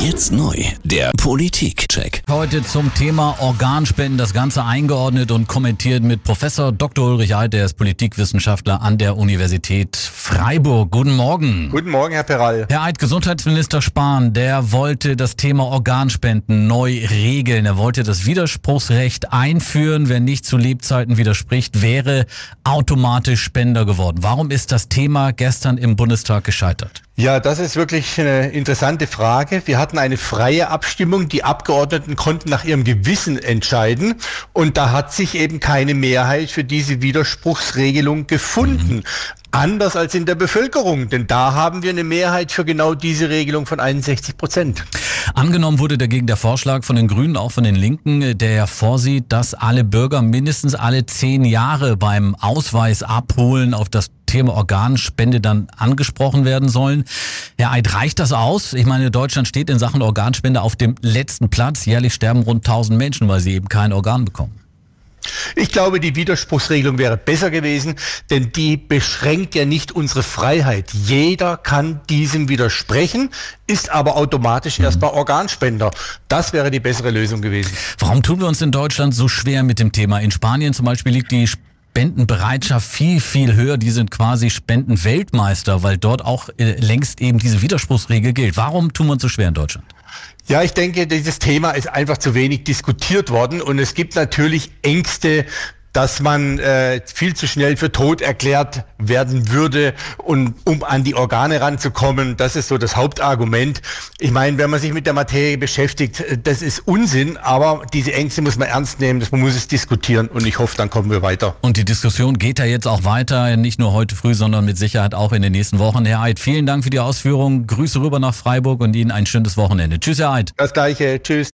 Jetzt neu, der Politik-Check. Heute zum Thema Organspenden, das Ganze eingeordnet und kommentiert mit Professor Dr. Ulrich Eid, der ist Politikwissenschaftler an der Universität Freiburg. Guten Morgen. Guten Morgen, Herr Peral. Herr Eid, Gesundheitsminister Spahn, der wollte das Thema Organspenden neu regeln. Er wollte das Widerspruchsrecht einführen. Wer nicht zu Lebzeiten widerspricht, wäre automatisch Spender geworden. Warum ist das Thema gestern im Bundestag gescheitert? Ja, das ist wirklich eine interessante Frage. Wir hatten eine freie Abstimmung. Die Abgeordneten konnten nach ihrem Gewissen entscheiden. Und da hat sich eben keine Mehrheit für diese Widerspruchsregelung gefunden. Mhm. Anders als in der Bevölkerung, denn da haben wir eine Mehrheit für genau diese Regelung von 61 Prozent. Angenommen wurde dagegen der Vorschlag von den Grünen, auch von den Linken, der ja vorsieht, dass alle Bürger mindestens alle zehn Jahre beim Ausweis abholen auf das Thema Organspende dann angesprochen werden sollen. Herr Eid, reicht das aus? Ich meine, Deutschland steht in Sachen Organspende auf dem letzten Platz. Jährlich sterben rund 1000 Menschen, weil sie eben kein Organ bekommen. Ich glaube, die Widerspruchsregelung wäre besser gewesen, denn die beschränkt ja nicht unsere Freiheit. Jeder kann diesem widersprechen, ist aber automatisch mhm. erstmal Organspender. Das wäre die bessere Lösung gewesen. Warum tun wir uns in Deutschland so schwer mit dem Thema? In Spanien zum Beispiel liegt die Spendenbereitschaft viel, viel höher. Die sind quasi Spendenweltmeister, weil dort auch äh, längst eben diese Widerspruchsregel gilt. Warum tun wir uns so schwer in Deutschland? Ja, ich denke, dieses Thema ist einfach zu wenig diskutiert worden und es gibt natürlich Ängste dass man äh, viel zu schnell für tot erklärt werden würde und um an die Organe ranzukommen, das ist so das Hauptargument. Ich meine, wenn man sich mit der Materie beschäftigt, äh, das ist Unsinn, aber diese Ängste muss man ernst nehmen, man muss es diskutieren und ich hoffe, dann kommen wir weiter. Und die Diskussion geht ja jetzt auch weiter, nicht nur heute früh, sondern mit Sicherheit auch in den nächsten Wochen. Herr Eid, vielen Dank für die Ausführungen. Grüße rüber nach Freiburg und Ihnen ein schönes Wochenende. Tschüss, Herr Eid. Das gleiche. Tschüss.